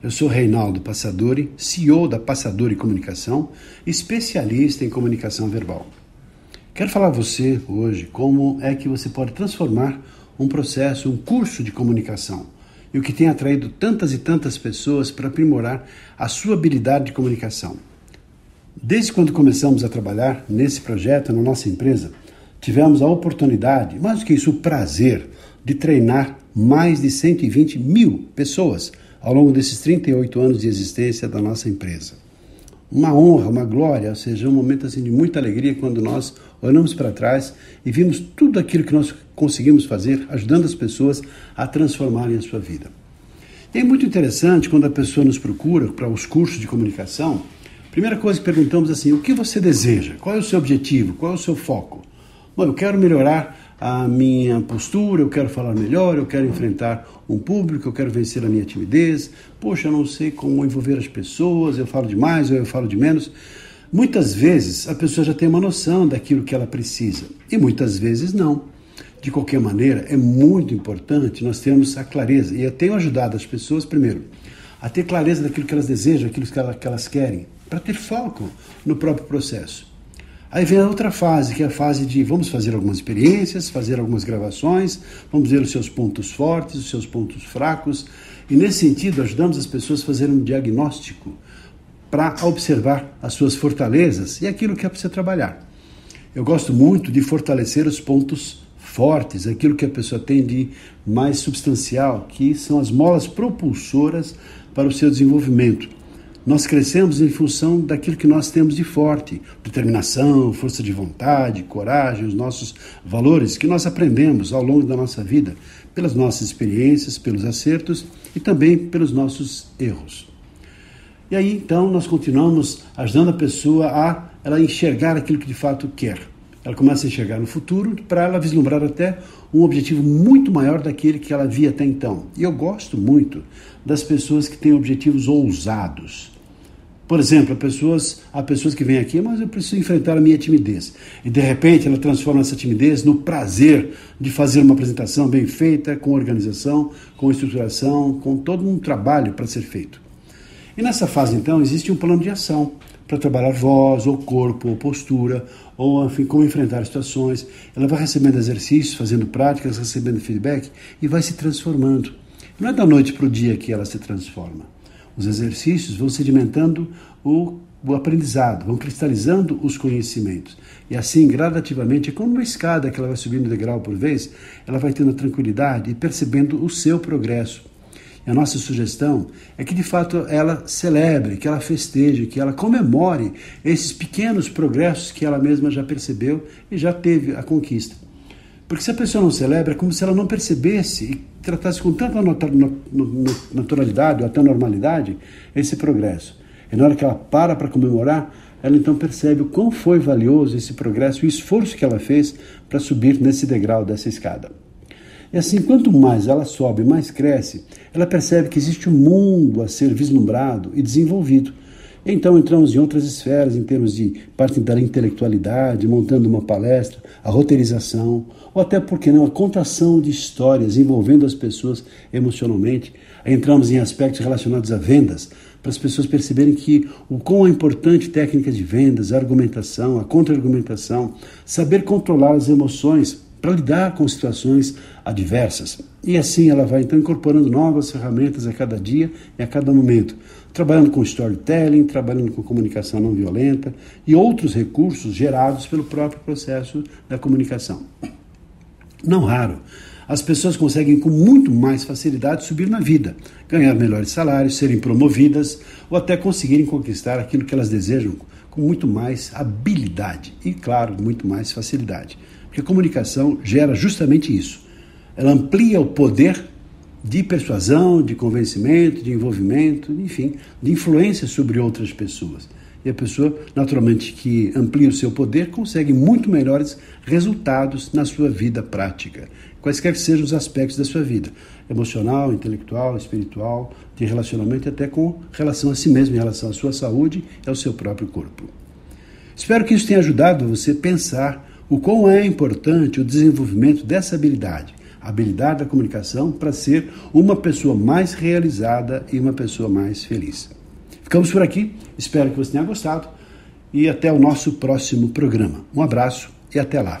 Eu sou Reinaldo Passadori, CEO da Passadori Comunicação, especialista em comunicação verbal. Quero falar a você hoje como é que você pode transformar um processo, um curso de comunicação e o que tem atraído tantas e tantas pessoas para aprimorar a sua habilidade de comunicação. Desde quando começamos a trabalhar nesse projeto na nossa empresa, tivemos a oportunidade, mais do que isso, o prazer de treinar mais de 120 mil pessoas ao longo desses 38 anos de existência da nossa empresa. Uma honra, uma glória, ou seja, um momento assim de muita alegria quando nós olhamos para trás e vimos tudo aquilo que nós conseguimos fazer, ajudando as pessoas a transformarem a sua vida. E é muito interessante quando a pessoa nos procura para os cursos de comunicação. Primeira coisa que perguntamos assim: o que você deseja? Qual é o seu objetivo? Qual é o seu foco? Bom, eu quero melhorar a minha postura, eu quero falar melhor, eu quero enfrentar um público, eu quero vencer a minha timidez. Poxa, eu não sei como envolver as pessoas, eu falo demais ou eu falo de menos. Muitas vezes a pessoa já tem uma noção daquilo que ela precisa e muitas vezes não. De qualquer maneira, é muito importante nós termos a clareza. E eu tenho ajudado as pessoas, primeiro, a ter clareza daquilo que elas desejam, aquilo que elas querem, para ter foco no próprio processo. Aí vem a outra fase, que é a fase de vamos fazer algumas experiências, fazer algumas gravações, vamos ver os seus pontos fortes, os seus pontos fracos, e nesse sentido ajudamos as pessoas a fazerem um diagnóstico para observar as suas fortalezas e aquilo que é para você trabalhar. Eu gosto muito de fortalecer os pontos fortes, aquilo que a pessoa tem de mais substancial, que são as molas propulsoras para o seu desenvolvimento. Nós crescemos em função daquilo que nós temos de forte, determinação, força de vontade, coragem, os nossos valores que nós aprendemos ao longo da nossa vida, pelas nossas experiências, pelos acertos e também pelos nossos erros. E aí então nós continuamos ajudando a pessoa a ela enxergar aquilo que de fato quer. Ela começa a enxergar no futuro para ela vislumbrar até um objetivo muito maior daquele que ela via até então. E eu gosto muito das pessoas que têm objetivos ousados. Por exemplo, há pessoas, há pessoas que vêm aqui, mas eu preciso enfrentar a minha timidez. E de repente ela transforma essa timidez no prazer de fazer uma apresentação bem feita, com organização, com estruturação, com todo um trabalho para ser feito. E nessa fase, então, existe um plano de ação para trabalhar voz, ou corpo, ou postura, ou enfim, como enfrentar situações. Ela vai recebendo exercícios, fazendo práticas, recebendo feedback e vai se transformando. Não é da noite para o dia que ela se transforma. Os exercícios vão sedimentando o, o aprendizado, vão cristalizando os conhecimentos. E assim, gradativamente, como uma escada que ela vai subindo degrau por vez, ela vai tendo tranquilidade e percebendo o seu progresso. E a nossa sugestão é que de fato ela celebre, que ela festeje, que ela comemore esses pequenos progressos que ela mesma já percebeu e já teve a conquista. Porque se a pessoa não celebra, é como se ela não percebesse e tratasse com tanta naturalidade ou até normalidade esse progresso. E na hora que ela para para comemorar, ela então percebe o quão foi valioso esse progresso e o esforço que ela fez para subir nesse degrau dessa escada. E assim, quanto mais ela sobe, mais cresce, ela percebe que existe um mundo a ser vislumbrado e desenvolvido então entramos em outras esferas, em termos de parte da intelectualidade, montando uma palestra, a roteirização, ou até, por que não, a contação de histórias envolvendo as pessoas emocionalmente. Entramos em aspectos relacionados a vendas, para as pessoas perceberem que o quão é importante técnicas de vendas, a argumentação, a contra-argumentação, saber controlar as emoções para lidar com situações adversas. E assim ela vai então incorporando novas ferramentas a cada dia e a cada momento, trabalhando com storytelling, trabalhando com comunicação não violenta e outros recursos gerados pelo próprio processo da comunicação. Não raro, as pessoas conseguem com muito mais facilidade subir na vida, ganhar melhores salários, serem promovidas ou até conseguirem conquistar aquilo que elas desejam com muito mais habilidade e, claro, muito mais facilidade. Porque a comunicação gera justamente isso. Ela amplia o poder de persuasão, de convencimento, de envolvimento, enfim, de influência sobre outras pessoas. E a pessoa, naturalmente, que amplia o seu poder, consegue muito melhores resultados na sua vida prática, quaisquer que sejam os aspectos da sua vida, emocional, intelectual, espiritual, de relacionamento, até com relação a si mesmo, em relação à sua saúde e ao seu próprio corpo. Espero que isso tenha ajudado você a pensar o quão é importante o desenvolvimento dessa habilidade, a habilidade da comunicação, para ser uma pessoa mais realizada e uma pessoa mais feliz. Ficamos por aqui, espero que você tenha gostado e até o nosso próximo programa. Um abraço e até lá.